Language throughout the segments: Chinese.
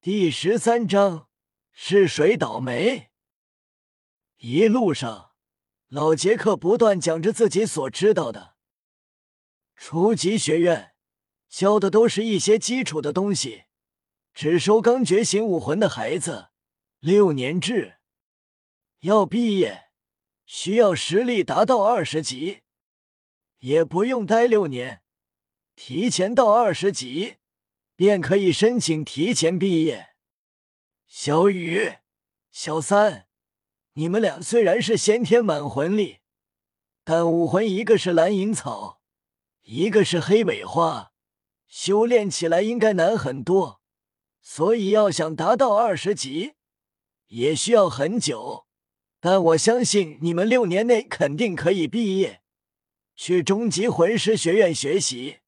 第十三章是谁倒霉？一路上，老杰克不断讲着自己所知道的。初级学院教的都是一些基础的东西，只收刚觉醒武魂的孩子，六年制。要毕业，需要实力达到二十级，也不用待六年，提前到二十级。便可以申请提前毕业。小雨、小三，你们俩虽然是先天满魂力，但武魂一个是蓝银草，一个是黑尾花，修炼起来应该难很多。所以要想达到二十级，也需要很久。但我相信你们六年内肯定可以毕业，去终极魂师学院学习。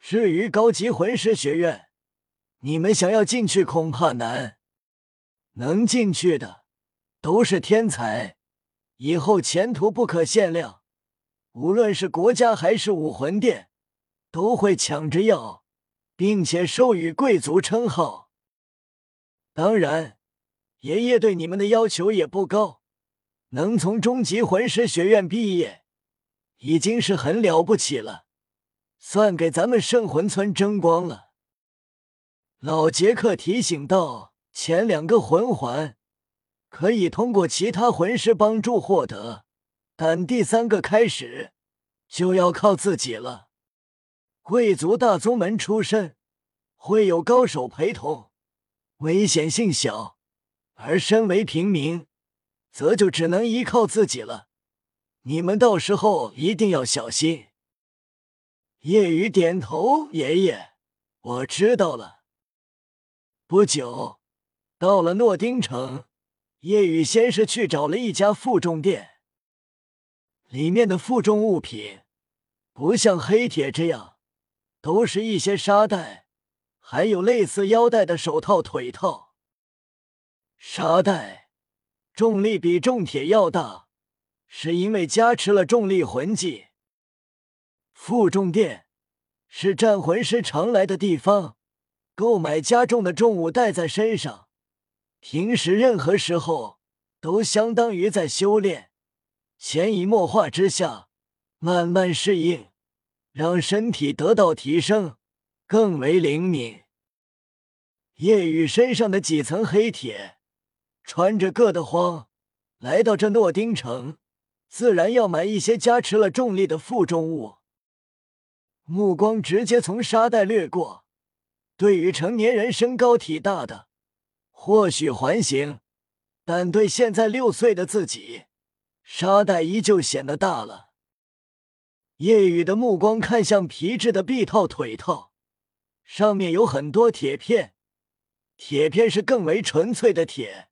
至于高级魂师学院，你们想要进去恐怕难。能进去的都是天才，以后前途不可限量。无论是国家还是武魂殿，都会抢着要，并且授予贵族称号。当然，爷爷对你们的要求也不高，能从中级魂师学院毕业，已经是很了不起了。算给咱们圣魂村争光了。老杰克提醒道：“前两个魂环可以通过其他魂师帮助获得，但第三个开始就要靠自己了。贵族大宗门出身，会有高手陪同，危险性小；而身为平民，则就只能依靠自己了。你们到时候一定要小心。”夜雨点头：“爷爷，我知道了。”不久，到了诺丁城，夜雨先是去找了一家负重店，里面的负重物品不像黑铁这样，都是一些沙袋，还有类似腰带的手套、腿套。沙袋重力比重铁要大，是因为加持了重力魂技。负重店是战魂师常来的地方，购买加重的重物带在身上，平时任何时候都相当于在修炼，潜移默化之下，慢慢适应，让身体得到提升，更为灵敏。夜雨身上的几层黑铁，穿着硌得慌，来到这诺丁城，自然要买一些加持了重力的负重物。目光直接从沙袋掠过，对于成年人身高体大的，或许还行，但对现在六岁的自己，沙袋依旧显得大了。叶雨的目光看向皮质的臂套、腿套，上面有很多铁片，铁片是更为纯粹的铁，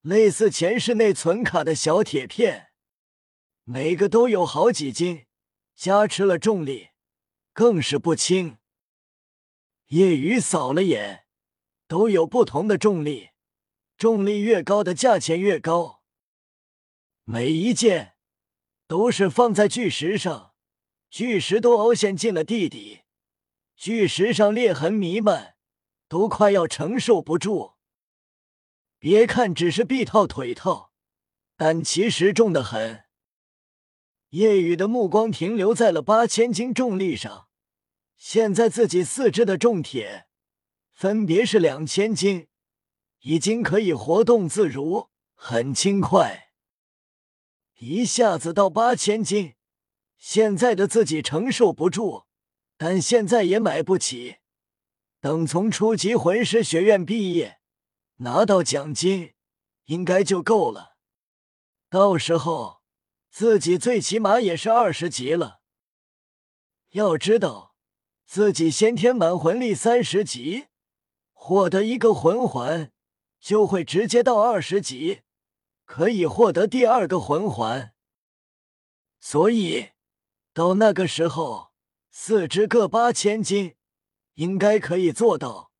类似前世内存卡的小铁片，每个都有好几斤，加持了重力。更是不轻。夜雨扫了眼，都有不同的重力，重力越高的价钱越高。每一件都是放在巨石上，巨石都凹陷进了地底，巨石上裂痕弥漫，都快要承受不住。别看只是臂套腿套，但其实重的很。夜雨的目光停留在了八千斤重力上，现在自己四肢的重铁分别是两千斤，已经可以活动自如，很轻快。一下子到八千斤，现在的自己承受不住，但现在也买不起。等从初级魂师学院毕业，拿到奖金，应该就够了。到时候。自己最起码也是二十级了。要知道，自己先天满魂力三十级，获得一个魂环就会直接到二十级，可以获得第二个魂环。所以到那个时候，四肢各八千斤，应该可以做到。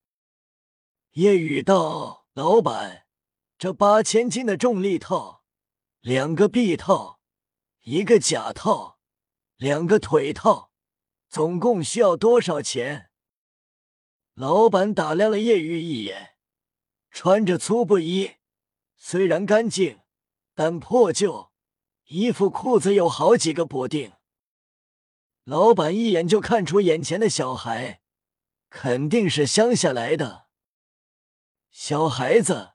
叶雨道：“老板，这八千斤的重力套，两个臂套。”一个假套，两个腿套，总共需要多少钱？老板打量了叶玉一眼，穿着粗布衣，虽然干净，但破旧，衣服裤子有好几个补丁。老板一眼就看出眼前的小孩肯定是乡下来的。小孩子，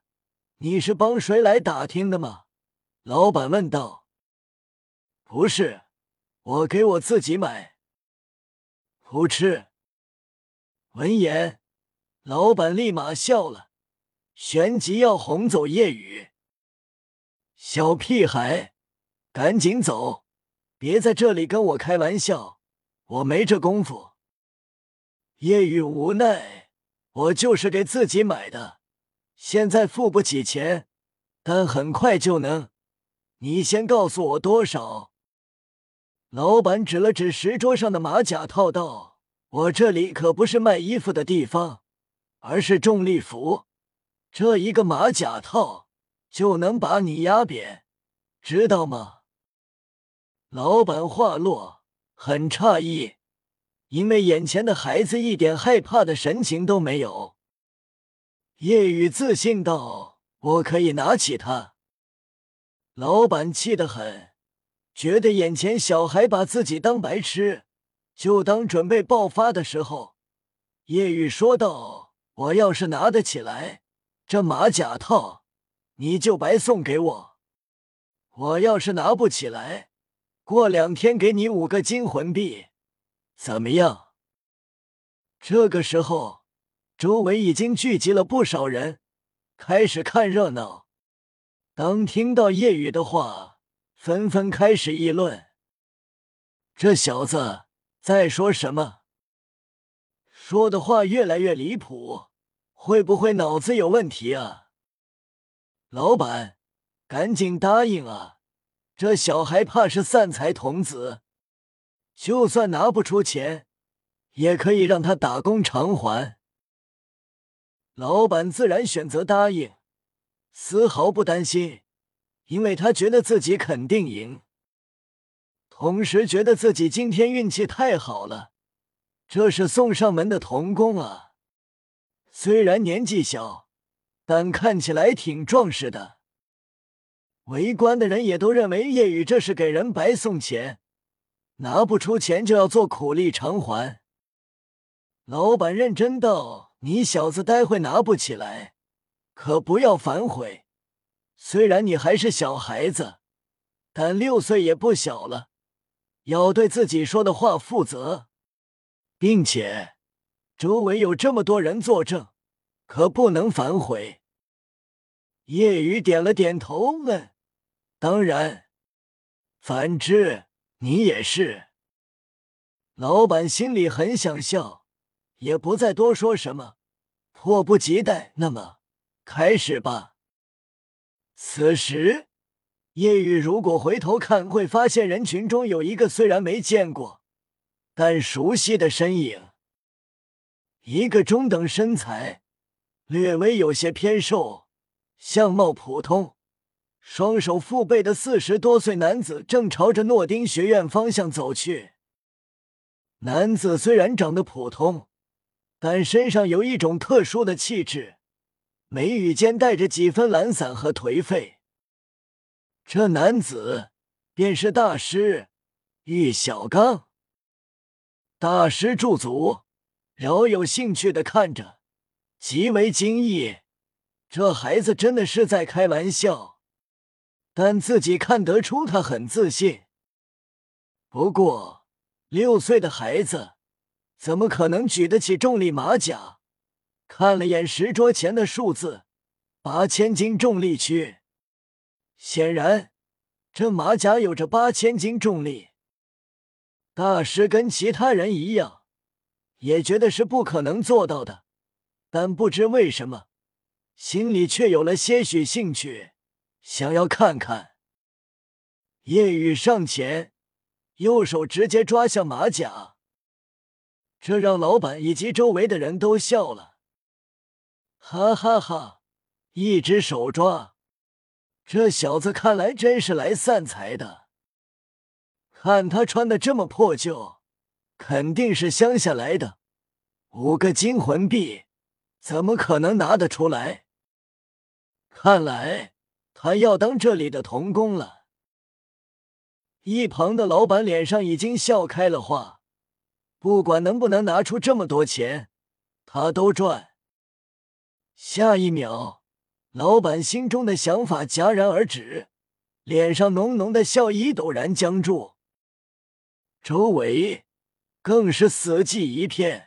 你是帮谁来打听的吗？老板问道。不是，我给我自己买。不吃。闻言，老板立马笑了，旋即要哄走叶雨。小屁孩，赶紧走，别在这里跟我开玩笑，我没这功夫。叶雨无奈，我就是给自己买的，现在付不起钱，但很快就能。你先告诉我多少？老板指了指石桌上的马甲套，道。我这里可不是卖衣服的地方，而是重力服。这一个马甲套就能把你压扁，知道吗？老板话落，很诧异，因为眼前的孩子一点害怕的神情都没有。叶雨自信道：“我可以拿起它。”老板气得很，觉得眼前小孩把自己当白痴。就当准备爆发的时候，叶雨说道：“我要是拿得起来，这马甲套你就白送给我；我要是拿不起来，过两天给你五个金魂币，怎么样？”这个时候，周围已经聚集了不少人，开始看热闹。当听到夜雨的话，纷纷开始议论：“这小子。”在说什么？说的话越来越离谱，会不会脑子有问题啊？老板，赶紧答应啊！这小孩怕是散财童子，就算拿不出钱，也可以让他打工偿还。老板自然选择答应，丝毫不担心，因为他觉得自己肯定赢。同时觉得自己今天运气太好了，这是送上门的童工啊！虽然年纪小，但看起来挺壮实的。围观的人也都认为叶雨这是给人白送钱，拿不出钱就要做苦力偿还。老板认真道：“你小子待会拿不起来，可不要反悔。虽然你还是小孩子，但六岁也不小了。”要对自己说的话负责，并且周围有这么多人作证，可不能反悔。叶雨点了点头，问：“当然，反之你也是。”老板心里很想笑，也不再多说什么，迫不及待。那么，开始吧。此时。叶雨如果回头看，会发现人群中有一个虽然没见过，但熟悉的身影。一个中等身材，略微有些偏瘦，相貌普通，双手负背的四十多岁男子正朝着诺丁学院方向走去。男子虽然长得普通，但身上有一种特殊的气质，眉宇间带着几分懒散和颓废。这男子便是大师玉小刚。大师驻足，饶有兴趣的看着，极为惊异。这孩子真的是在开玩笑，但自己看得出他很自信。不过，六岁的孩子怎么可能举得起重力马甲？看了眼石桌前的数字，八千斤重力区。显然，这马甲有着八千斤重力。大师跟其他人一样，也觉得是不可能做到的，但不知为什么，心里却有了些许兴趣，想要看看。夜雨上前，右手直接抓向马甲，这让老板以及周围的人都笑了，哈哈哈！一只手抓。这小子看来真是来散财的。看他穿的这么破旧，肯定是乡下来的。五个金魂币，怎么可能拿得出来？看来他要当这里的童工了。一旁的老板脸上已经笑开了花，不管能不能拿出这么多钱，他都赚。下一秒，老板心中的想法戛然而止，脸上浓浓的笑意陡然僵住，周围更是死寂一片。